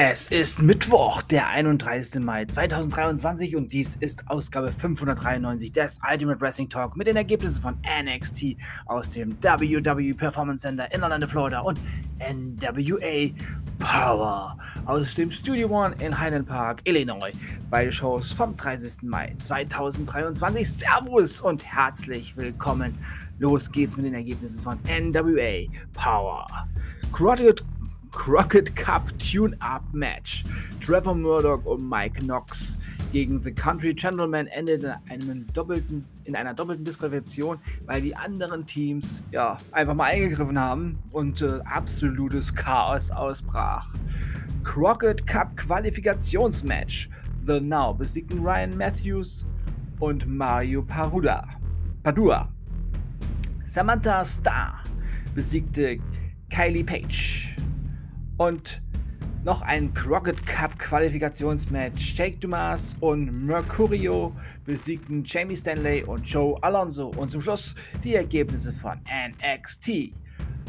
Es ist Mittwoch, der 31. Mai 2023 und dies ist Ausgabe 593 des Ultimate Wrestling Talk mit den Ergebnissen von NXT aus dem WWE Performance Center in Orlando, Florida und NWA Power aus dem Studio One in Highland Park, Illinois. Beide Shows vom 30. Mai 2023. Servus und herzlich willkommen. Los geht's mit den Ergebnissen von NWA Power. Crowded Crockett Cup Tune-Up Match. Trevor Murdoch und Mike Knox gegen The Country Gentleman endet in, doppelten, in einer doppelten Disqualifikation, weil die anderen Teams ja einfach mal eingegriffen haben und äh, absolutes Chaos ausbrach. Crockett Cup Qualifikationsmatch. The Now besiegten Ryan Matthews und Mario Paruda. Padua. Samantha Starr besiegte Kylie Page. Und noch ein Crockett Cup Qualifikationsmatch. Jake Dumas und Mercurio besiegten Jamie Stanley und Joe Alonso. Und zum Schluss die Ergebnisse von NXT.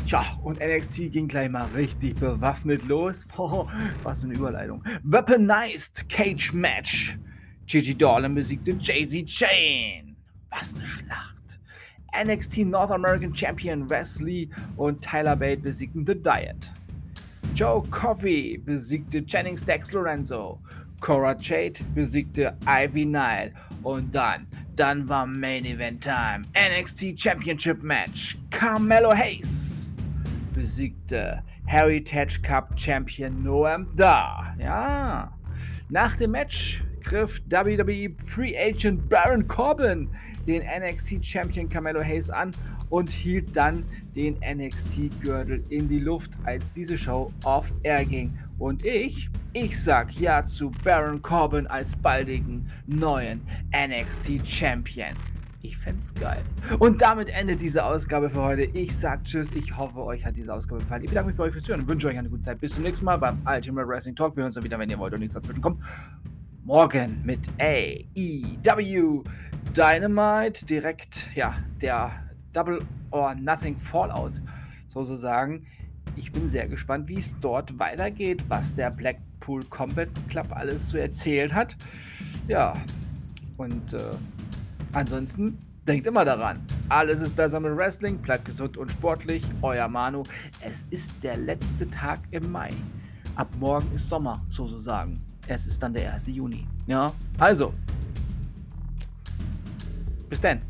Tja, und NXT ging gleich mal richtig bewaffnet los. Oh, was für eine Überleitung. Weaponized Cage Match. Gigi Dolan besiegte Jay-Z Jane. Was eine Schlacht. NXT North American Champion Wesley und Tyler Bate besiegten The Diet. Joe Coffey besiegte Jennings Dex Lorenzo. Cora Jade besiegte Ivy Nile. Und dann, dann war Main Event Time. NXT Championship Match. Carmelo Hayes besiegte Heritage Cup Champion Noam Da. Ja. Nach dem Match griff WWE Free Agent Baron Corbin den NXT Champion Carmelo Hayes an und hielt dann den NXT-Gürtel in die Luft, als diese Show off-air ging. Und ich, ich sag ja zu Baron Corbin als baldigen neuen NXT-Champion. Ich fänd's geil. Und damit endet diese Ausgabe für heute. Ich sag Tschüss. Ich hoffe, euch hat diese Ausgabe gefallen. Ich bedanke mich bei euch fürs Zuhören und wünsche euch eine gute Zeit. Bis zum nächsten Mal beim Ultimate Wrestling Talk. Wir hören uns dann wieder, wenn ihr wollt und nichts dazwischen kommt. Morgen mit AEW Dynamite. Direkt, ja, der Double or Nothing Fallout sozusagen. Ich bin sehr gespannt, wie es dort weitergeht, was der Blackpool Combat Club alles so erzählt hat. Ja, und äh, ansonsten denkt immer daran, alles ist besser mit Wrestling, bleibt gesund und sportlich. Euer Manu. Es ist der letzte Tag im Mai. Ab morgen ist Sommer, sozusagen. Es ist dann der 1. Juni. Ja, also. Bis dann.